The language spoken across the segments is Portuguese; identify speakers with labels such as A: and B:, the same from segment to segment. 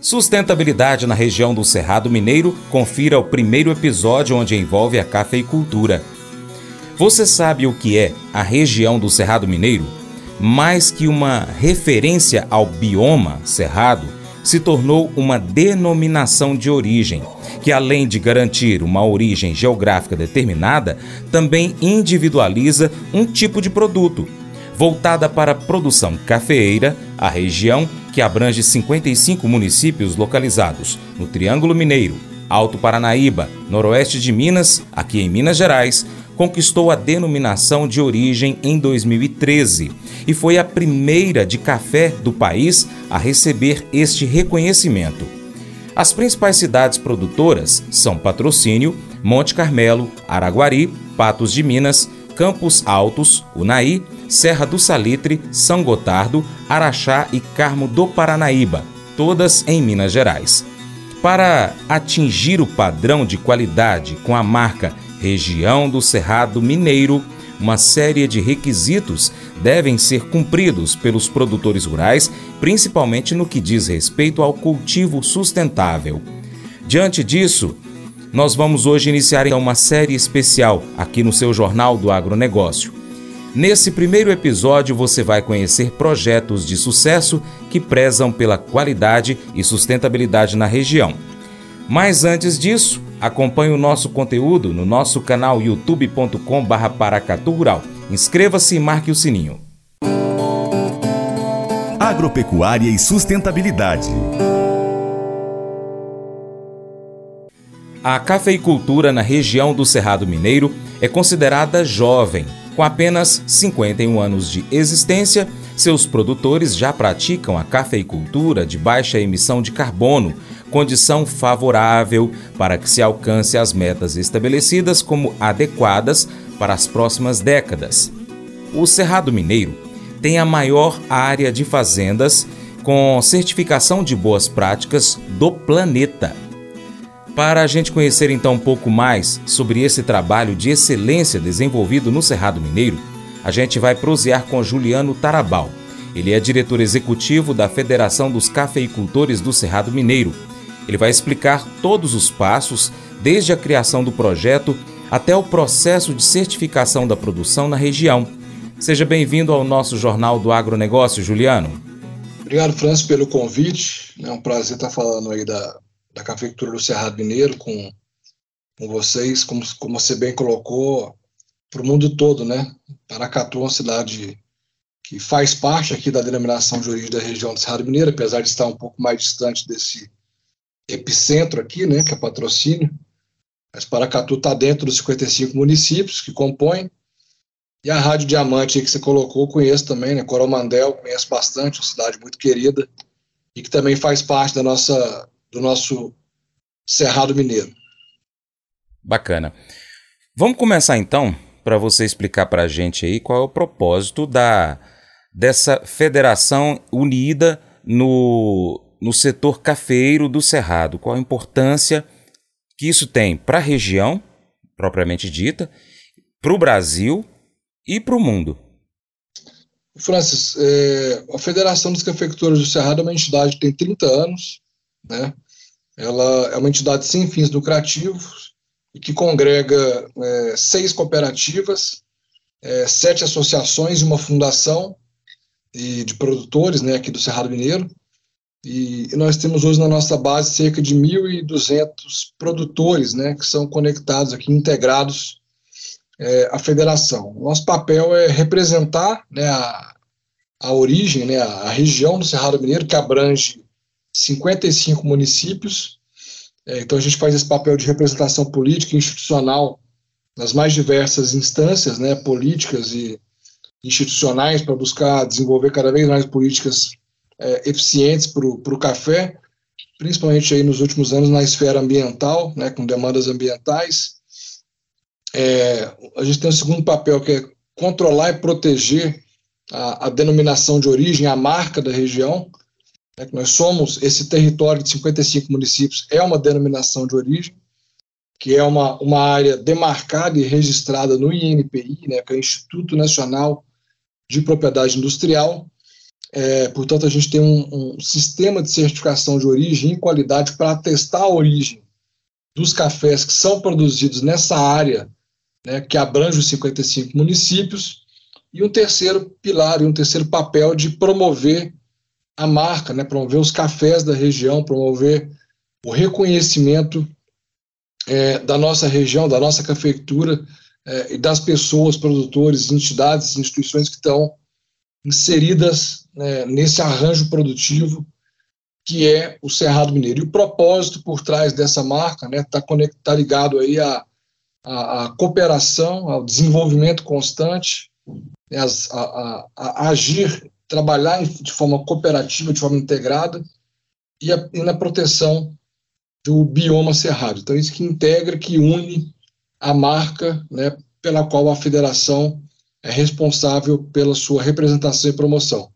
A: Sustentabilidade na região do Cerrado Mineiro, confira o primeiro episódio onde envolve a cafeicultura. Você sabe o que é a região do Cerrado Mineiro? Mais que uma referência ao bioma cerrado, se tornou uma denominação de origem, que além de garantir uma origem geográfica determinada, também individualiza um tipo de produto. Voltada para a produção cafeeira, a região, que abrange 55 municípios localizados no Triângulo Mineiro, Alto Paranaíba, Noroeste de Minas, aqui em Minas Gerais, conquistou a denominação de origem em 2013 e foi a primeira de café do país a receber este reconhecimento. As principais cidades produtoras são Patrocínio, Monte Carmelo, Araguari, Patos de Minas, Campos Altos, Unaí, Serra do Salitre, São Gotardo, Araxá e Carmo do Paranaíba, todas em Minas Gerais. Para atingir o padrão de qualidade com a marca Região do Cerrado Mineiro, uma série de requisitos devem ser cumpridos pelos produtores rurais, principalmente no que diz respeito ao cultivo sustentável. Diante disso, nós vamos hoje iniciar então uma série especial aqui no seu Jornal do Agronegócio. Nesse primeiro episódio, você vai conhecer projetos de sucesso que prezam pela qualidade e sustentabilidade na região. Mas antes disso, acompanhe o nosso conteúdo no nosso canal youtube.com/paracatu. Inscreva-se e marque o sininho.
B: Agropecuária e sustentabilidade.
A: A cafeicultura na região do Cerrado Mineiro é considerada jovem. Com apenas 51 anos de existência, seus produtores já praticam a cafeicultura de baixa emissão de carbono, condição favorável para que se alcance as metas estabelecidas como adequadas para as próximas décadas. O Cerrado Mineiro tem a maior área de fazendas com certificação de boas práticas do planeta. Para a gente conhecer então um pouco mais sobre esse trabalho de excelência desenvolvido no Cerrado Mineiro, a gente vai prosear com Juliano Tarabal. Ele é diretor executivo da Federação dos Cafeicultores do Cerrado Mineiro ele vai explicar todos os passos, desde a criação do projeto até o processo de certificação da produção na região. Seja bem-vindo ao nosso Jornal do Agronegócio, Juliano.
C: Obrigado, Francis, pelo convite. É um prazer estar falando aí da, da cafeicultura do Cerrado Mineiro com, com vocês, como, como você bem colocou, para o mundo todo, né? Paracatu é uma cidade que faz parte aqui da denominação de origem da região do Cerrado Mineiro, apesar de estar um pouco mais distante desse, epicentro aqui, né, que é patrocínio. Mas Paracatu está dentro dos 55 municípios que compõem. E a Rádio Diamante que você colocou, conheço também, né? Coromandel, conheço bastante, uma cidade muito querida e que também faz parte da nossa, do nosso Cerrado Mineiro.
A: Bacana. Vamos começar então, para você explicar para a gente aí qual é o propósito da dessa federação unida no no setor cafeiro do Cerrado? Qual a importância que isso tem para a região, propriamente dita, para o Brasil e para o mundo?
C: Francis, é, a Federação dos Cafeicultores do Cerrado é uma entidade que tem 30 anos, né? Ela é uma entidade sem fins lucrativos e que congrega é, seis cooperativas, é, sete associações e uma fundação de, de produtores, né, aqui do Cerrado Mineiro. E nós temos hoje na nossa base cerca de 1.200 produtores, né, que são conectados aqui, integrados é, à federação. Nosso papel é representar né, a, a origem, né, a região do Cerrado Mineiro, que abrange 55 municípios. É, então a gente faz esse papel de representação política e institucional nas mais diversas instâncias, né, políticas e institucionais, para buscar desenvolver cada vez mais políticas é, eficientes para o café, principalmente aí nos últimos anos na esfera ambiental, né, com demandas ambientais. É, a gente tem um segundo papel que é controlar e proteger a, a denominação de origem, a marca da região. Né, que nós somos, esse território de 55 municípios é uma denominação de origem, que é uma, uma área demarcada e registrada no INPI, né, que é o Instituto Nacional de Propriedade Industrial, É, portanto, a gente tem um, um, sistema de certificação de origem e qualidade para atestar a origem dos cafés que são produzidos nessa área, né, que abrange os 55 municípios, e um terceiro pilar, e um terceiro papel de promover a marca, né, promover os cafés da região, promover o reconhecimento é, da nossa região, da nossa cafeicultura é, e das pessoas, produtores, entidades, instituições que estão inseridas né, nesse arranjo produtivo que é o Cerrado Mineiro. E o propósito por trás dessa marca está né, tá ligado aí à, à, à, cooperação, ao desenvolvimento constante, né, a, a, a, agir, trabalhar de forma cooperativa, de forma integrada, e, e na proteção do bioma cerrado. Então, isso que integra, que une a marca né, pela qual a federação é responsável pela sua representação e promoção.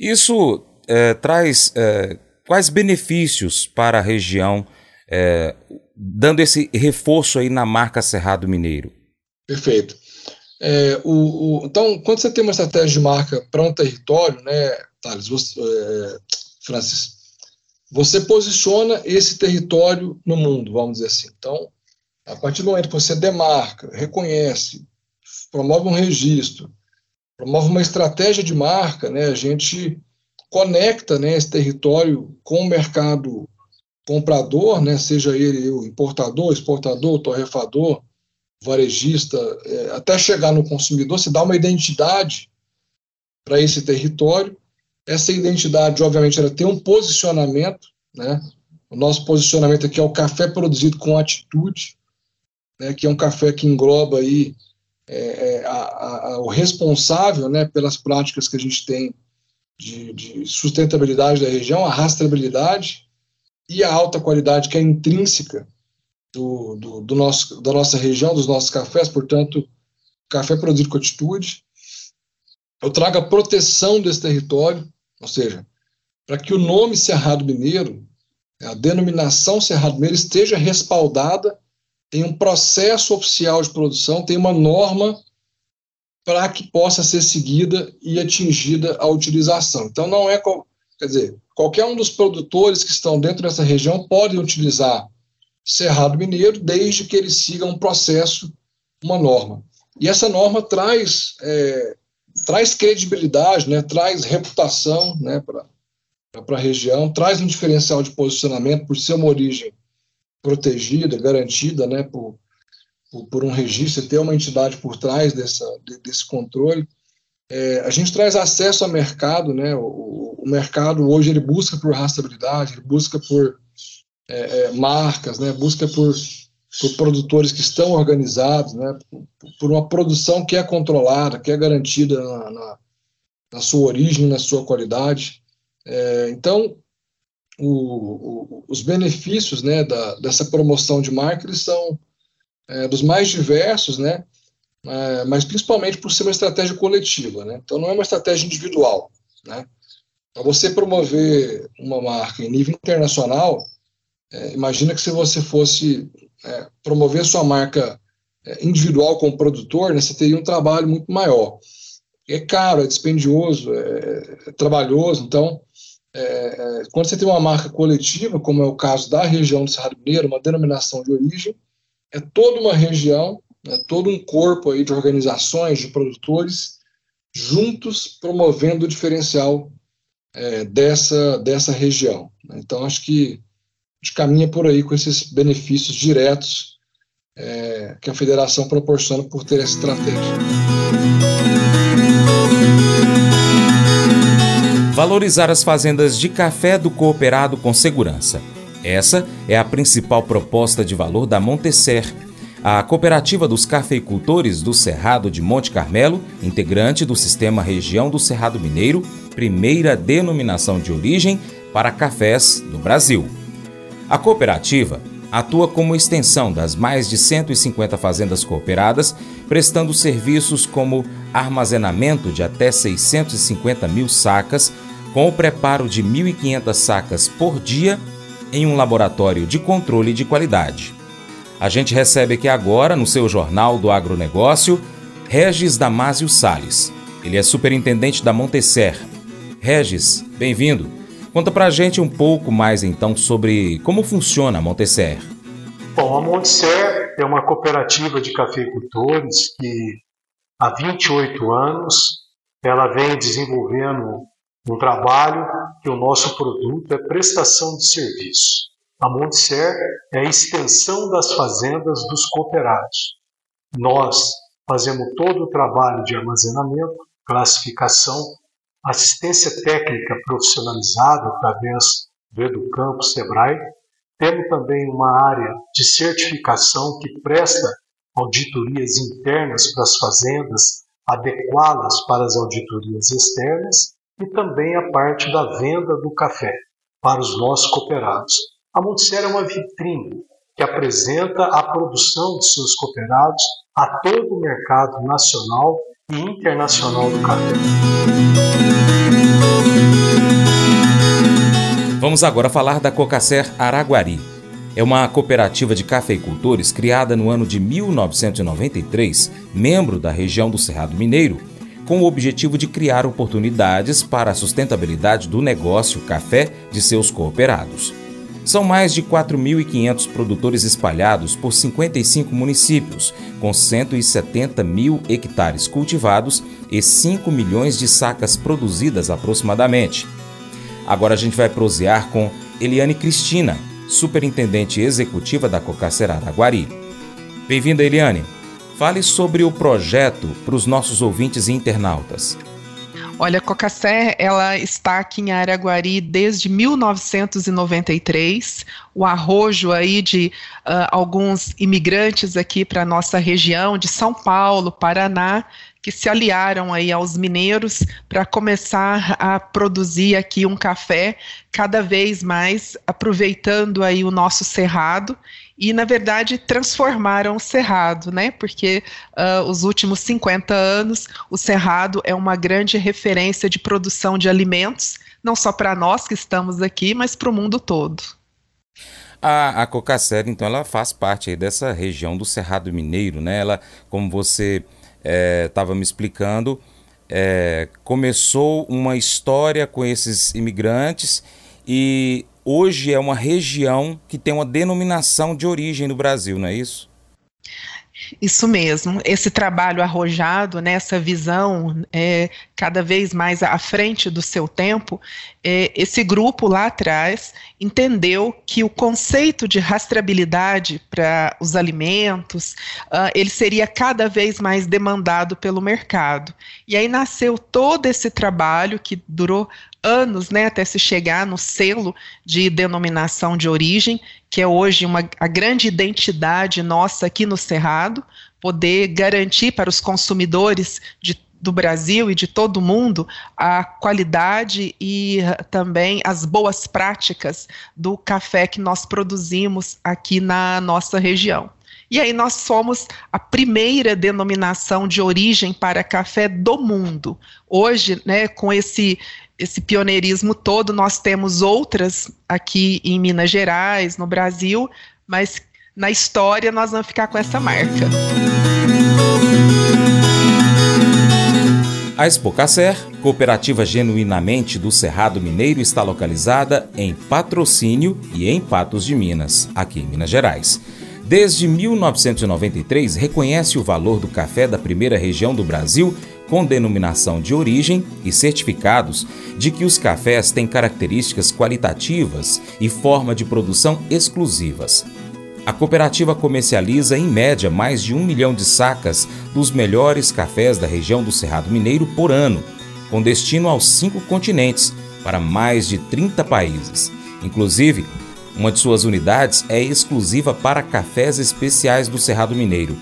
A: Isso é, traz é, quais benefícios para a região, é, dando esse reforço aí na marca Cerrado Mineiro?
C: Perfeito. É, o, o, então, quando você tem uma estratégia de marca para um território, né, Thales, você, é, Francis, você posiciona esse território no mundo, vamos dizer assim. Então, a partir do momento que você demarca, reconhece, promove um registro, promove uma estratégia de marca, né, a gente conecta né, esse território com o mercado comprador, né, seja ele o importador, exportador, torrefador, varejista, é, até chegar no consumidor, se dá uma identidade para esse território essa identidade, obviamente, ela tem um posicionamento, né? O nosso posicionamento aqui é o café produzido com atitude, né? Que é um café que engloba aí é, é, a, a, o responsável, né? Pelas práticas que a gente tem de, de sustentabilidade da região, a rastreabilidade e a alta qualidade que é intrínseca do, do, do, nosso, da nossa região, dos nossos cafés, portanto, café produzido com atitude. Eu trago a proteção desse território, ou seja, para que o nome Cerrado Mineiro, a denominação Cerrado Mineiro, esteja respaldada em um processo oficial de produção, tem uma norma para que possa ser seguida e atingida a utilização. Então, não é. Quer dizer, qualquer um dos produtores que estão dentro dessa região podem utilizar Cerrado Mineiro, desde que ele siga um processo, uma norma. E essa norma traz é, traz credibilidade, né, traz reputação né, para a região, traz um diferencial de posicionamento por ser uma origem protegida, garantida né, por, por, por um registro, ter uma entidade por trás dessa, desse controle. É, a gente traz acesso ao mercado, né, o, o, mercado hoje ele busca por rastreabilidade, ele busca por é, é, marcas, né, busca por por produtores que estão organizados, né, por uma produção que é controlada, que é garantida na, na, na sua origem, na sua qualidade. É, então, o, o, os benefícios né, da, dessa promoção de marca eles são é, dos mais diversos, né, é, mas principalmente por ser uma estratégia coletiva. Né, então, não é uma estratégia individual. Né. Para você promover uma marca em nível internacional, é, imagina que se você fosse é, promover sua marca é, individual como produtor, né, você teria um trabalho muito maior. É caro, é dispendioso, é, é trabalhoso, então, é, quando você tem uma marca coletiva, como é o caso da região do Cerrado Mineiro, uma denominação de origem, é toda uma região, é todo um corpo aí de organizações, de produtores, juntos promovendo o diferencial é, dessa, dessa região. Então, acho que gente caminha por aí com esses benefícios diretos é, que a federação proporciona por ter essa estratégia.
A: Valorizar as fazendas de café do cooperado com segurança. Essa é a principal proposta de valor da Montecer, a cooperativa dos cafeicultores do Cerrado de Monte Carmelo, integrante do Sistema Região do Cerrado Mineiro, primeira denominação de origem para cafés do Brasil. A cooperativa atua como extensão das mais de 150 fazendas cooperadas, prestando serviços como armazenamento de até 650 mil sacas, com o preparo de 1.500 sacas por dia em um laboratório de controle de qualidade. A gente recebe aqui agora, no seu Jornal do Agronegócio, Regis Damásio Sales. Ele é superintendente da Montecer, Regis, bem-vindo. Conta pra gente um pouco mais então sobre como funciona a Montesser.
D: Bom, a Montesser é uma cooperativa de cafeicultores que há 28 anos ela vem desenvolvendo um trabalho que o nosso produto é prestação de serviço. A Montser é a extensão das fazendas dos cooperados. Nós fazemos todo o trabalho de armazenamento, classificação, assistência técnica profissionalizada através do Educampo Sebrae. Temos também uma área de certificação que presta auditorias internas para as fazendas, adequá-las para as auditorias externas e também a parte da venda do café para os nossos cooperados. A Montserrat é uma vitrine que apresenta a produção de seus cooperados a todo o mercado nacional internacional do café.
A: Vamos agora falar da Cocacer Araguari. É uma cooperativa de cafeicultores criada no ano de 1993, membro da região do Cerrado Mineiro, com o objetivo de criar oportunidades para a sustentabilidade do negócio café de seus cooperados. São mais de 4.500 produtores espalhados por 55 municípios, com 170 mil hectares cultivados e 5 milhões de sacas produzidas aproximadamente. Agora a gente vai prosear com Eliane Cristina, superintendente executiva da Cocacera Araguari. Bem-vinda, Eliane. Fale sobre o projeto para os nossos ouvintes e internautas.
E: Olha, a Cocacé, ela está aqui em Araguari desde 1993. O arrojo aí de uh, alguns imigrantes aqui para a nossa região, de São Paulo, Paraná, que se aliaram aí aos mineiros para começar a produzir aqui um café cada vez mais aproveitando aí o nosso cerrado e, na verdade, transformaram o Cerrado, né? Porque uh, os últimos 50 anos o Cerrado é uma grande referência de produção de alimentos, não só para nós que estamos aqui, mas para o mundo todo.
A: A, a Cocacer, então, ela faz parte dessa região do Cerrado Mineiro, né? Ela, como você estava é, me explicando, é, começou uma história com esses imigrantes e hoje é uma região que tem uma denominação de origem no Brasil, não é isso?
E: Isso mesmo, esse trabalho arrojado, né, essa visão é, cada vez mais à frente do seu tempo, é, esse grupo lá atrás entendeu que o conceito de rastreabilidade para os alimentos, uh, ele seria cada vez mais demandado pelo mercado. E aí nasceu todo esse trabalho que durou anos, né, até se chegar no selo de denominação de origem, que é hoje uma, a grande identidade nossa aqui no Cerrado, poder garantir para os consumidores de do Brasil e de todo o mundo a qualidade e também as boas práticas do café que nós produzimos aqui na nossa região. E aí nós somos a primeira denominação de origem para café do mundo. Hoje, né, com esse esse pioneirismo todo, nós temos outras aqui em Minas Gerais, no Brasil, mas na história nós vamos ficar com essa marca.
A: A Expocacer, cooperativa genuinamente do Cerrado Mineiro, está localizada em Patrocínio e em Patos de Minas, aqui em Minas Gerais. Desde 1993, reconhece o valor do café da primeira região do Brasil com denominação de origem e certificados de que os cafés têm características qualitativas e forma de produção exclusivas. A cooperativa comercializa em média mais de um milhão de sacas dos melhores cafés da região do Cerrado Mineiro por ano, com destino aos cinco continentes, para mais de 30 países. Inclusive, uma de suas unidades é exclusiva para cafés especiais do Cerrado Mineiro.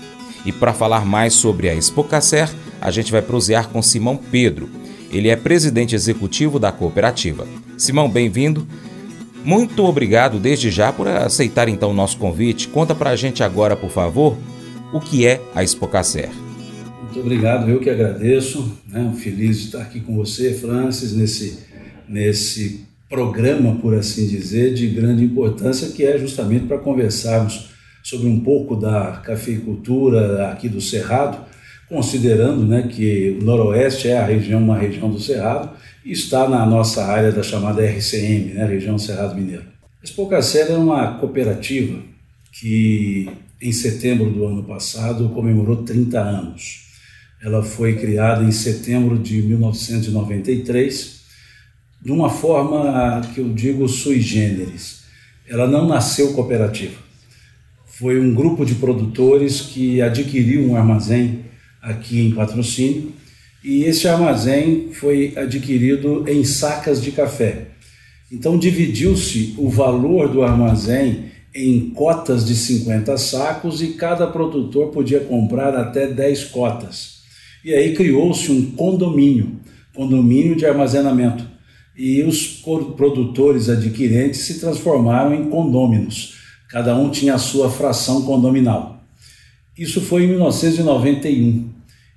A: E para falar mais sobre a Expocacer, a gente vai prosear com Simão Pedro. Ele é presidente executivo da cooperativa. Simão, bem-vindo. Muito obrigado desde já por aceitar então o nosso convite. Conta para a gente agora, por favor, o que é a Expocacer.
F: Muito obrigado, eu que agradeço. Né? Feliz de estar aqui com você, Francis, nesse, nesse programa, por assim dizer, de grande importância, que é justamente para conversarmos sobre um pouco da cafeicultura aqui do Cerrado considerando né, que o Noroeste é a região, uma região do Cerrado, e está na nossa área da chamada RCM, né, região Cerrado Mineiro. A Expocacera é uma cooperativa que em setembro do ano passado comemorou 30 anos. Ela foi criada em setembro de 1993 de uma forma que eu digo sui generis. Ela não nasceu cooperativa. Foi um grupo de produtores que adquiriu um armazém aqui em patrocínio e esse armazém foi adquirido em sacas de café. Então dividiu-se o valor do armazém em cotas de 50 sacos e cada produtor podia comprar até 10 cotas. E aí criou-se um condomínio, condomínio de armazenamento. E os produtores adquirentes se transformaram em condôminos. Cada um tinha a sua fração condominal. Isso foi em 1991.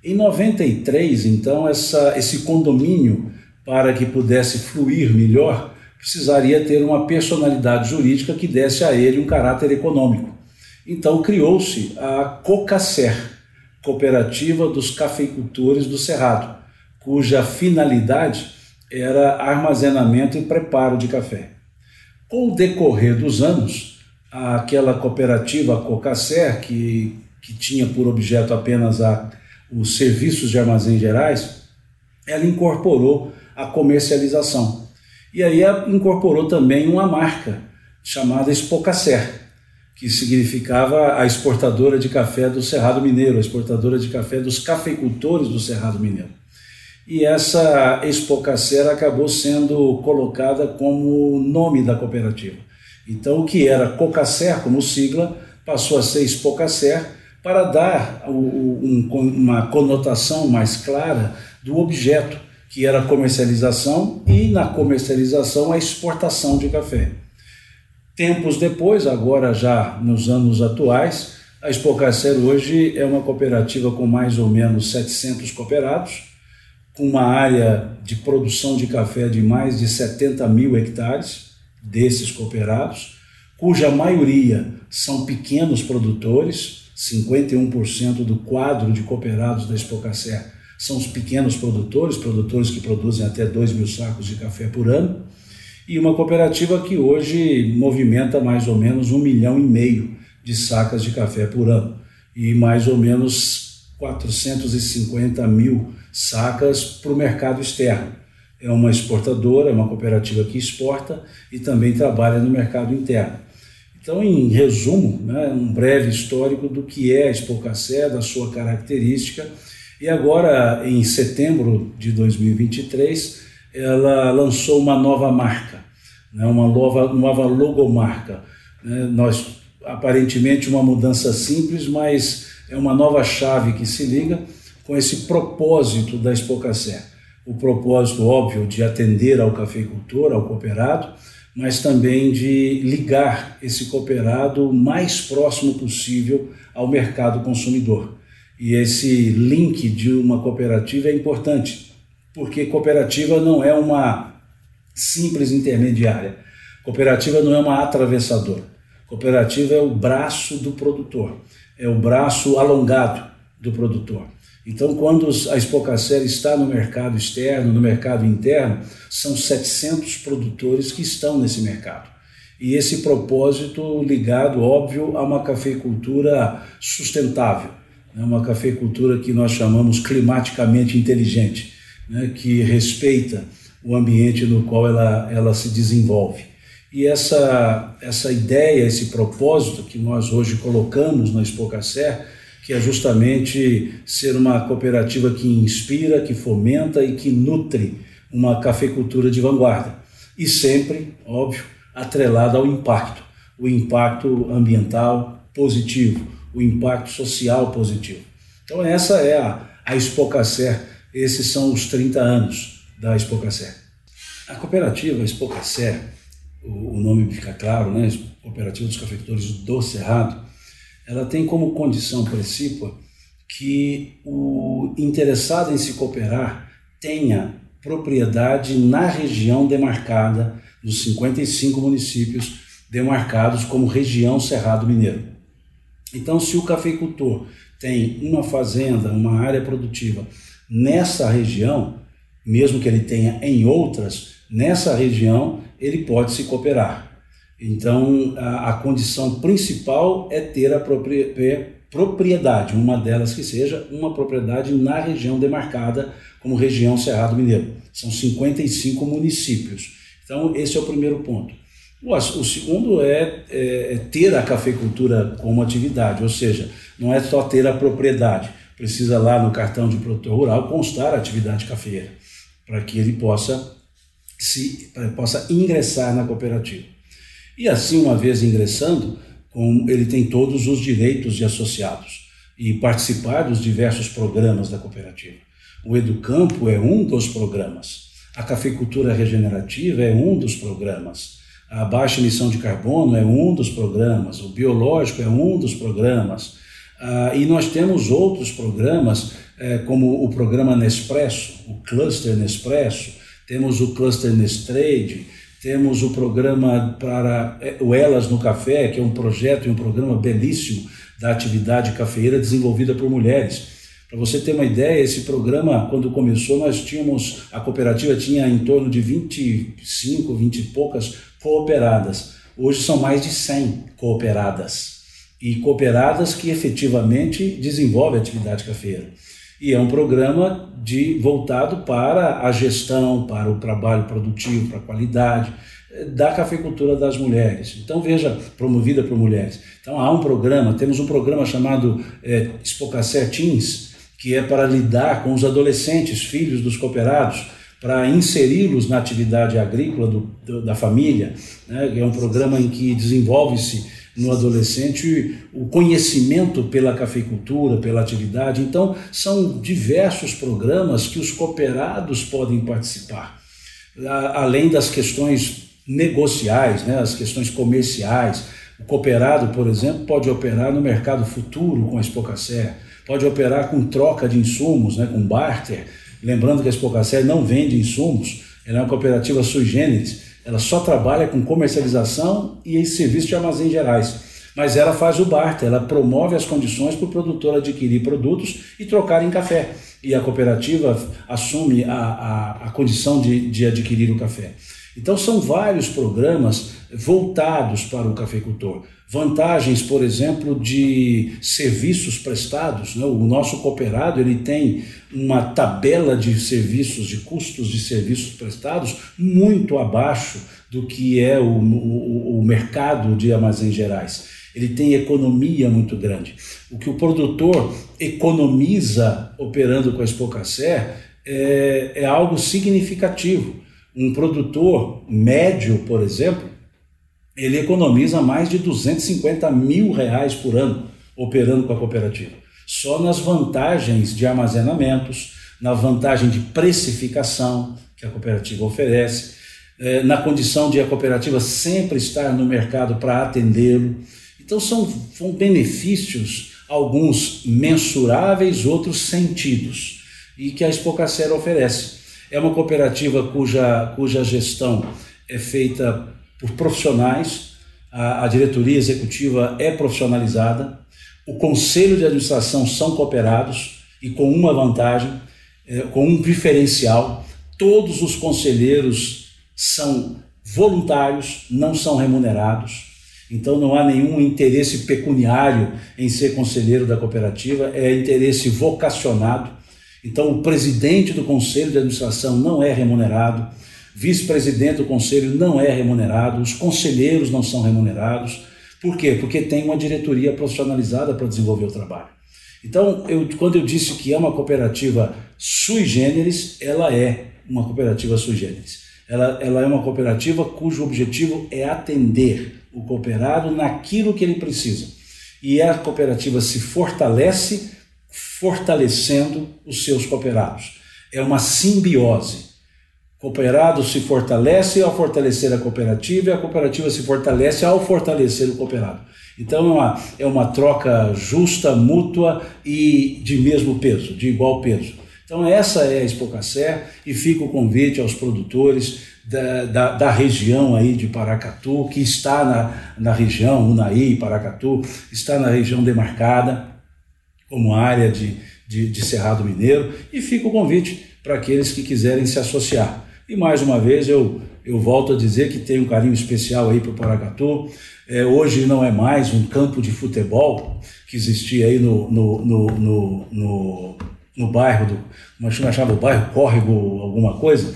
F: Em 93, então, essa, esse condomínio, para que pudesse fluir melhor, precisaria ter uma personalidade jurídica que desse a ele um caráter econômico. Então criou-se a Cocacer, Cooperativa dos Cafeicultores do Cerrado, cuja finalidade era armazenamento e preparo de café. Com o decorrer dos anos, aquela cooperativa Cocacer, que, que tinha por objeto apenas a, os serviços de armazém gerais, ela incorporou a comercialização e aí incorporou também uma marca chamada Espocacer, que significava a exportadora de café do Cerrado Mineiro, a exportadora de café dos cafeicultores do Cerrado Mineiro. E essa Espocacer acabou sendo colocada como nome da cooperativa. Então, o que era Cocacer como sigla passou a ser Espocacer para dar um, uma conotação mais clara do objeto que era a comercialização e na comercialização a exportação de café. Tempos depois, agora já nos anos atuais, a Expocacer hoje é uma cooperativa com mais ou menos 700 cooperados, com uma área de produção de café de mais de 70 mil hectares desses cooperados, cuja maioria são pequenos produtores, 51% do quadro de cooperados da Expocacer são os pequenos produtores, produtores que produzem até 2 mil sacos de café por ano, e uma cooperativa que hoje movimenta mais ou menos um milhão e meio de sacas de café por ano, e mais ou menos 450 mil sacas para o mercado externo. É uma exportadora, é uma cooperativa que exporta e também trabalha no mercado interno. Então, em resumo, né, um breve histórico do que é a Expocacé, da sua característica e agora, em setembro de 2023, ela lançou uma nova marca, né, uma nova, nova logomarca. Né, nós, aparentemente, uma mudança simples, mas é uma nova chave que se liga com esse propósito da Expocacé. O propósito, óbvio, de atender ao cafeicultor, ao cooperado, mas também de ligar esse cooperado o mais próximo possível ao mercado consumidor. E esse link de uma cooperativa é importante, porque cooperativa não é uma simples intermediária. Cooperativa não é uma atravessadora. Cooperativa é o braço do produtor, é o braço alongado do produtor. Então, quando a Expocacer está no mercado externo, no mercado interno, são 700 produtores que estão nesse mercado. E esse propósito ligado, óbvio, a uma cafeicultura sustentável, é uma cafeicultura que nós chamamos climaticamente inteligente, né, que respeita o ambiente no qual ela, ela se desenvolve. E essa, essa ideia, esse propósito que nós hoje colocamos na Expocacé, que é justamente ser uma cooperativa que inspira, que fomenta e que nutre uma cafeicultura de vanguarda. E sempre, óbvio, atrelada ao impacto, o impacto ambiental positivo, o impacto social positivo. Então essa é a, a esses são os 30 anos da Expocacer. A cooperativa Expocacer, o, o nome fica claro, né? Cooperativa dos Cafeicultores do Cerrado, ela tem como condição precípua que o interessado em se cooperar tenha propriedade na região demarcada, nos 55 municípios demarcados como região Cerrado Mineiro. Então, se o cafeicultor tem uma fazenda, uma área produtiva nessa região, mesmo que ele tenha em outras, nessa região ele pode se cooperar. Então, a, a condição principal é ter a propriedade, uma delas que seja uma propriedade na região demarcada como região Cerrado Mineiro. São 55 municípios. Então, esse é o primeiro ponto. O, segundo é, é, é ter a cafeicultura como atividade, ou seja, não é só ter a propriedade, precisa lá no cartão de produtor rural constar a atividade cafeeira, para que ele possa, se, possa ingressar na cooperativa. E assim, uma vez ingressando, ele tem todos os direitos de associados e participar dos diversos programas da cooperativa. O Educampo é um dos programas. A cafeicultura regenerativa é um dos programas. A baixa emissão de carbono é um dos programas. O biológico é um dos programas. Ah, e nós temos outros programas, eh, como o programa Nespresso, o Cluster Nespresso, temos o Cluster Nestrade, temos o programa para é, o Elas no Café, que é um projeto e um programa belíssimo da atividade cafeeira desenvolvida por mulheres. Para você ter uma ideia, esse programa, quando começou, nós tínhamos, a cooperativa tinha em torno de 25, 20 e poucas cooperadas. Hoje são mais de 100 cooperadas. E cooperadas que efetivamente desenvolvem a atividade cafeeira. E é um programa de, voltado para a gestão, para o trabalho produtivo, para a qualidade eh, da cafeicultura das mulheres. Então, veja, promovida por mulheres. Então, há um programa, temos um programa chamado é, Espocacé Teens, que é para lidar com os adolescentes, filhos dos cooperados, para inseri-los na atividade agrícola do, do, da família. Né? É um programa em que desenvolve-se no adolescente o conhecimento pela cafeicultura, pela atividade. Então, são diversos programas que os cooperados podem participar, além das questões negociais, né, as questões comerciais. O cooperado, por exemplo, pode operar no mercado futuro com a Espocacé, pode operar com troca de insumos, né, com barter. Lembrando que a Espocacé não vende insumos, ela é uma cooperativa sui generis, ela só trabalha com comercialização e serviço de armazém gerais. Mas ela faz o barter, ela promove as condições para o produtor adquirir produtos e trocar em café. E a cooperativa assume a, a, a condição de, de adquirir o café. Então, são vários programas voltados para o cafeicultor. Vantagens, por exemplo, de serviços prestados. Né? O nosso cooperado ele tem uma tabela de serviços, de custos de serviços prestados muito abaixo do que é o, o, o mercado de armazéns gerais. Ele tem economia muito grande. O que o produtor economiza operando com a Espocacé é, é algo significativo. Um produtor médio, por exemplo, ele economiza mais de 250 mil reais por ano operando com a cooperativa só nas vantagens de armazenamentos, na vantagem de precificação que a cooperativa oferece, é, na condição de a cooperativa sempre estar no mercado para atendê-lo. Então, são, são benefícios, alguns mensuráveis, outros sentidos, e que a Expocacera oferece. É uma cooperativa cuja, cuja gestão é feita por profissionais, a, a diretoria executiva é profissionalizada, o conselho de administração são cooperados e com uma vantagem, é, com um diferencial: todos os conselheiros são voluntários, não são remunerados. Então não há nenhum interesse pecuniário em ser conselheiro da cooperativa, é interesse vocacionado. Então o presidente do conselho de administração não é remunerado, vice-presidente do conselho não é remunerado, os conselheiros não são remunerados por quê? Porque tem uma diretoria profissionalizada para desenvolver o trabalho. Então, eu, quando eu disse que é uma cooperativa sui generis, ela é uma cooperativa sui generis. Ela, ela é uma cooperativa cujo objetivo é atender o cooperado naquilo que ele precisa. E a cooperativa se fortalece fortalecendo os seus cooperados. É uma simbiose cooperado se fortalece ao fortalecer a cooperativa e a cooperativa se fortalece ao fortalecer o cooperado. Então é uma, é uma troca justa, mútua e de mesmo peso, de igual peso. Então essa é a Expocacé e fica o convite aos produtores da, da, da, região aí de Paracatu, que está na, na região, Unaí, Paracatu, está na região demarcada como área de, de, de Cerrado Mineiro, e fica o convite para aqueles que quiserem se associar. E mais uma vez eu, eu volto a dizer que tem um carinho especial aí para o Paracatu. É, hoje não é mais um campo de futebol que existia aí no, no, no, no, no, no bairro, do, como achava o bairro, Córrego, alguma coisa.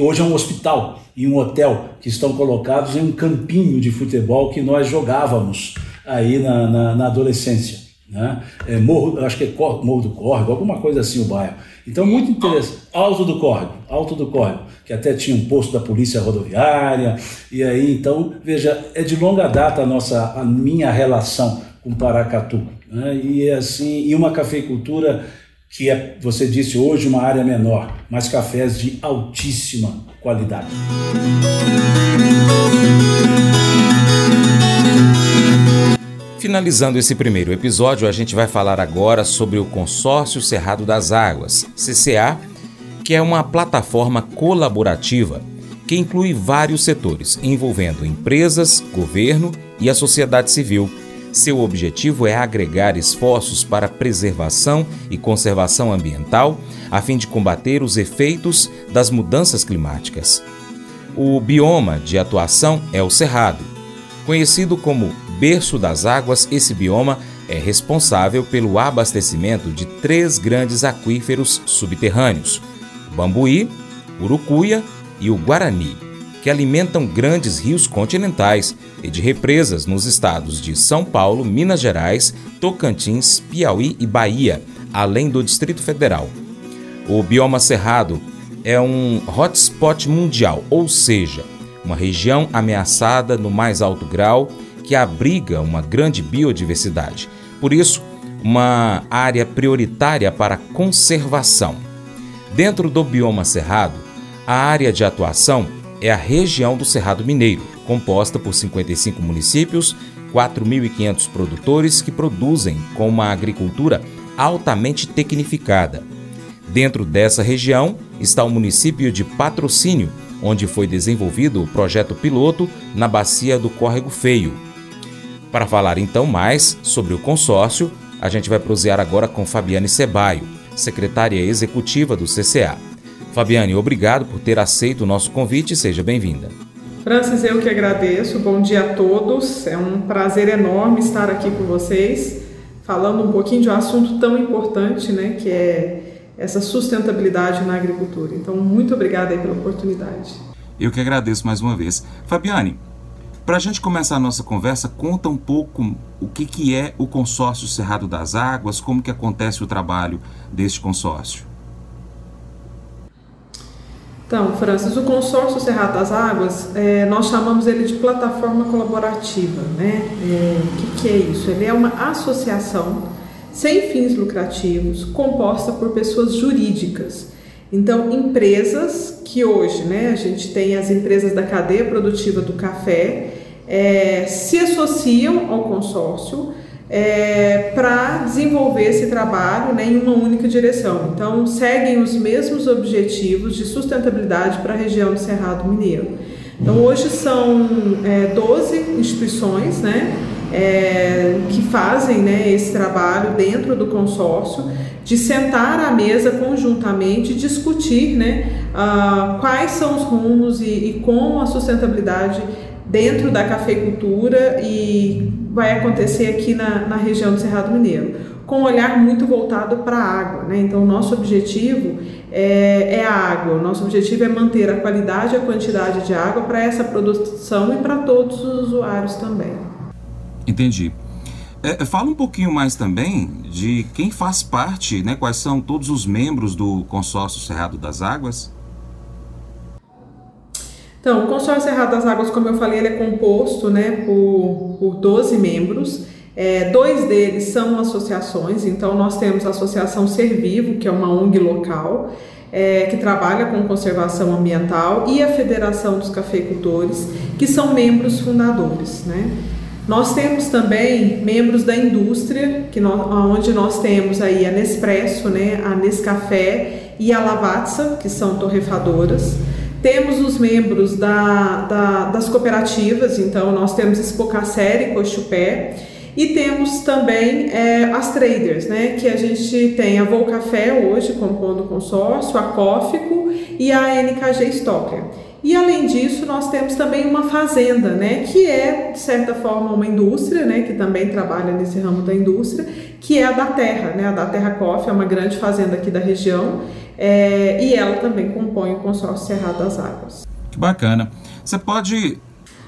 F: Hoje é um hospital e um hotel que estão colocados em um campinho de futebol que nós jogávamos aí na, na, na adolescência. Né? É morro, acho que é Morro do Córrego, alguma coisa assim o bairro. Então, muito interessante. Alto do Córrego, Alto do Córrego, que até tinha um posto da polícia rodoviária. E aí, então, veja, é de longa data a nossa, a minha relação com Paracatu. Né? E assim, e uma cafeicultura que é, você disse hoje, uma área menor, mas cafés de altíssima qualidade.
A: Finalizando esse primeiro episódio, a gente vai falar agora sobre o Consórcio Cerrado das Águas, CCA, que é uma plataforma colaborativa que inclui vários setores, envolvendo empresas, governo e a sociedade civil. Seu objetivo é agregar esforços para preservação e conservação ambiental, a fim de combater os efeitos das mudanças climáticas. O bioma de atuação é o Cerrado, conhecido como berço das águas, esse bioma é responsável pelo abastecimento de três grandes aquíferos subterrâneos: o Bambuí, Urucuia e o Guarani, que alimentam grandes rios continentais e de represas nos estados de São Paulo, Minas Gerais, Tocantins, Piauí e Bahia, além do Distrito Federal. O bioma cerrado é um hotspot mundial, ou seja, uma região ameaçada no mais alto grau que abriga uma grande biodiversidade. Por isso, uma área prioritária para conservação. Dentro do bioma cerrado, a área de atuação é a região do Cerrado Mineiro, composta por 55 municípios, 4.500 produtores que produzem com uma agricultura altamente tecnificada. Dentro dessa região está o município de Patrocínio, onde foi desenvolvido o projeto piloto na bacia do Córrego Feio, para falar então mais sobre o consórcio, a gente vai prosear agora com Fabiane Sebaio, secretária executiva do CCA. Fabiane, obrigado por ter aceito o nosso convite e seja bem-vinda.
G: Francis, eu que agradeço. Bom dia a todos. É um prazer enorme estar aqui com vocês, falando um pouquinho de um assunto tão importante, né, que é essa sustentabilidade na agricultura. Então, muito obrigada pela oportunidade.
A: Eu que agradeço mais uma vez. Fabiane, para a gente começar a nossa conversa, conta um pouco o que, que é o consórcio Cerrado das Águas, como que acontece o trabalho deste consórcio.
G: Então, Francis, o consórcio Cerrado das Águas, é, nós chamamos ele de plataforma colaborativa. Né? É, o que, que é isso? Ele é uma associação sem fins lucrativos, composta por pessoas jurídicas. Então, empresas que hoje, né, a gente tem as empresas da cadeia produtiva do café, é, se associam ao consórcio é, para desenvolver esse trabalho né, em uma única direção. Então, seguem os mesmos objetivos de sustentabilidade para a região do Cerrado Mineiro. Então, hoje são é, 12 instituições né, é, que fazem né, esse trabalho dentro do consórcio de sentar à mesa conjuntamente discutir né, uh, quais são os rumos e, e como a sustentabilidade dentro da cafeicultura e vai acontecer aqui na, na região do Cerrado Mineiro, com um olhar muito voltado para a água. Né? Então, nosso objetivo é, é, a água, nosso objetivo é manter a qualidade e a quantidade de água para essa produção e para todos os usuários também.
A: Entendi. É, é, fala um pouquinho mais também de quem faz parte, né? Quais são todos os membros do consórcio Cerrado das Águas?
G: Então, o consórcio Cerrado das Águas, como eu falei, ele é composto, né, por, por 12 membros. É, dois deles são associações, então nós temos a Associação Ser Vivo, que é uma ONG local, é, que trabalha com conservação ambiental, e a Federação dos Cafeicultores, que são membros fundadores, né? Nós temos também membros da indústria, que nós, onde nós temos aí a Nespresso, né, a Nescafé e a Lavazza, que são torrefadoras. Temos os membros da, da, das cooperativas, então nós temos Espocacera e Cochupé. E temos também é, as traders, né, que a gente tem a Volcafé hoje compondo o consórcio, a Cófico e a NKG Stocker. E além disso, nós temos também uma fazenda, né, que é de certa forma uma indústria, né, que também trabalha nesse ramo da indústria, que é a da Terra, né, a da Terra Coffee, é uma grande fazenda aqui da região, é, e ela também compõe o consórcio Cerrado das Águas.
A: Que bacana. Você pode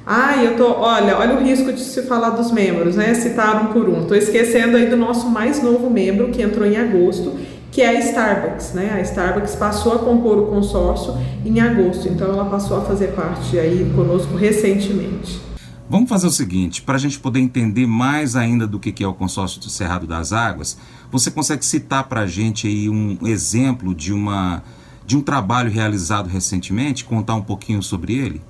G: ah, eu tô, olha, olha o risco de se falar dos membros, né? Citar um por um. Tô esquecendo aí do nosso mais novo membro que entrou em agosto, que é a Starbucks, né? A Starbucks passou a compor o consórcio em agosto, então ela passou a fazer parte aí conosco recentemente.
A: Vamos fazer o seguinte, para a gente poder entender mais ainda do que é o consórcio do Cerrado das Águas, você consegue citar para a gente aí um exemplo de uma de um trabalho realizado recentemente, contar um pouquinho sobre ele?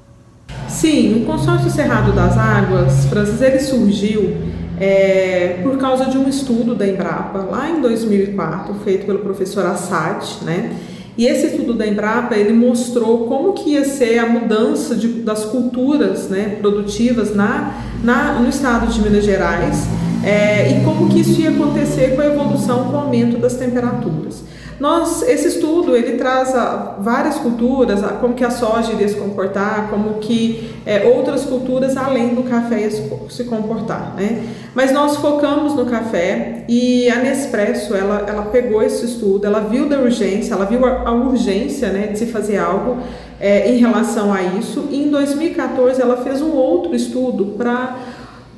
G: Sim, o consórcio Cerrado das Águas, Francis, ele surgiu é, por causa de um estudo da Embrapa, lá em 2004, feito pelo professor Assad, né? E esse estudo da Embrapa, ele mostrou como que ia ser a mudança de, das culturas né, produtivas na, na, no estado de Minas Gerais é, e como que isso ia acontecer com a evolução, com o aumento das temperaturas. Nós, esse estudo ele traz a, várias culturas, a, como que a soja iria se comportar, como que é, outras culturas além do café se, se, comportar, né? Mas nós focamos no café e a Nespresso ela, ela pegou esse estudo, ela viu da urgência, ela viu a, a urgência, né, de se fazer algo é, em relação a isso. E em 2014 ela fez um outro estudo para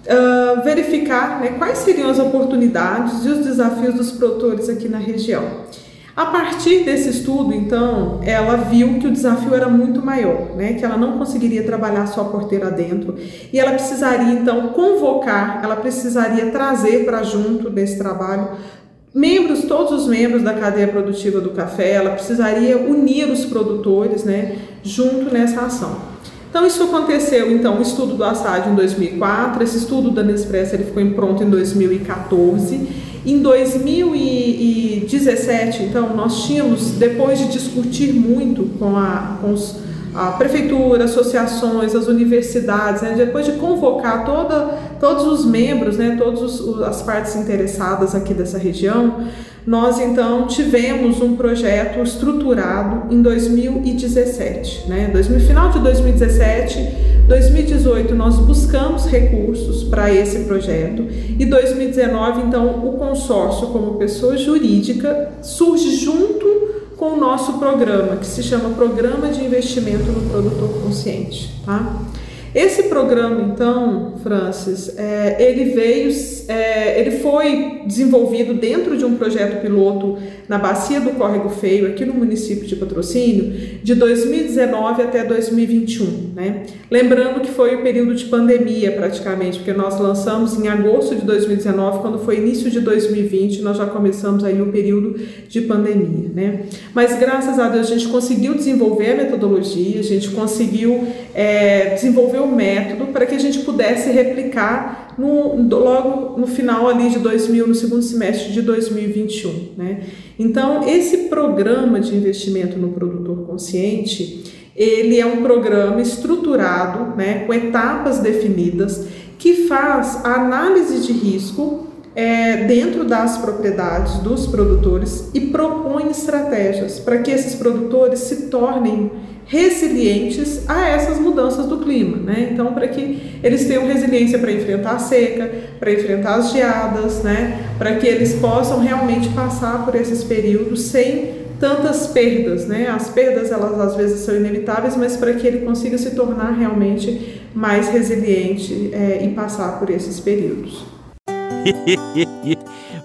G: Uh, verificar né, quais seriam as oportunidades e os desafios dos produtores aqui na região. A partir desse estudo, então, ela viu que o desafio era muito maior, né? que ela não conseguiria trabalhar só porteira dentro. E ela precisaria, então, convocar, ela precisaria trazer para junto desse trabalho membros, todos os membros da cadeia produtiva do café, ela precisaria unir os produtores né, junto nessa ação. Então isso aconteceu, então, o estudo do Assad em 2004, esse estudo da Nespresso ele ficou pronto em 2014 em 2017, então, nós tínhamos, depois de discutir muito com, a, com os, a prefeitura, associações, as universidades, né, depois de convocar toda, todos os membros, né, todas as partes interessadas aqui dessa região, nós então tivemos um projeto estruturado em 2017. Né? Final de 2017, 2018 nós buscamos recursos para esse projeto e 2019 então o consórcio como pessoa jurídica surge junto com o nosso programa que se chama Programa de Investimento no Produtor Consciente, tá? Esse programa, então, Francis, é, ele veio, é, ele foi desenvolvido dentro de um projeto piloto na Bacia do Córrego Feio, aqui no município de Patrocínio, de 2019 até 2021. Né? Lembrando que foi o período de pandemia, praticamente, porque nós lançamos em agosto de 2019, quando foi início de 2020, nós já começamos aí o período de pandemia. Né? Mas graças a Deus a gente conseguiu desenvolver a metodologia, a gente conseguiu é, desenvolver método para que a gente pudesse replicar no, logo no final ali de 2000, no segundo semestre de 2021. Né? Então, esse programa de investimento no produtor consciente, ele é um programa estruturado, né, com etapas definidas, que faz a análise de risco é, dentro das propriedades dos produtores e propõe estratégias para que esses produtores se tornem resilientes a essas mudanças do clima, né? Então, para que eles tenham resiliência para enfrentar a seca, para enfrentar as geadas, né? Para que eles possam realmente passar por esses períodos sem tantas perdas, né? As perdas elas às vezes são inevitáveis, mas para que ele consiga se tornar realmente mais resiliente é, e passar por esses períodos.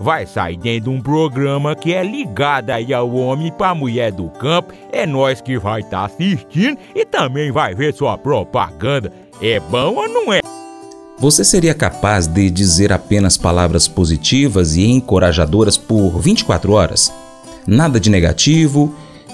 H: vai sair dentro de um programa que é ligado aí ao homem para mulher do campo. É nós que vai estar tá assistindo e também vai ver sua propaganda. É bom ou não é?
A: Você seria capaz de dizer apenas palavras positivas e encorajadoras por 24 horas? Nada de negativo,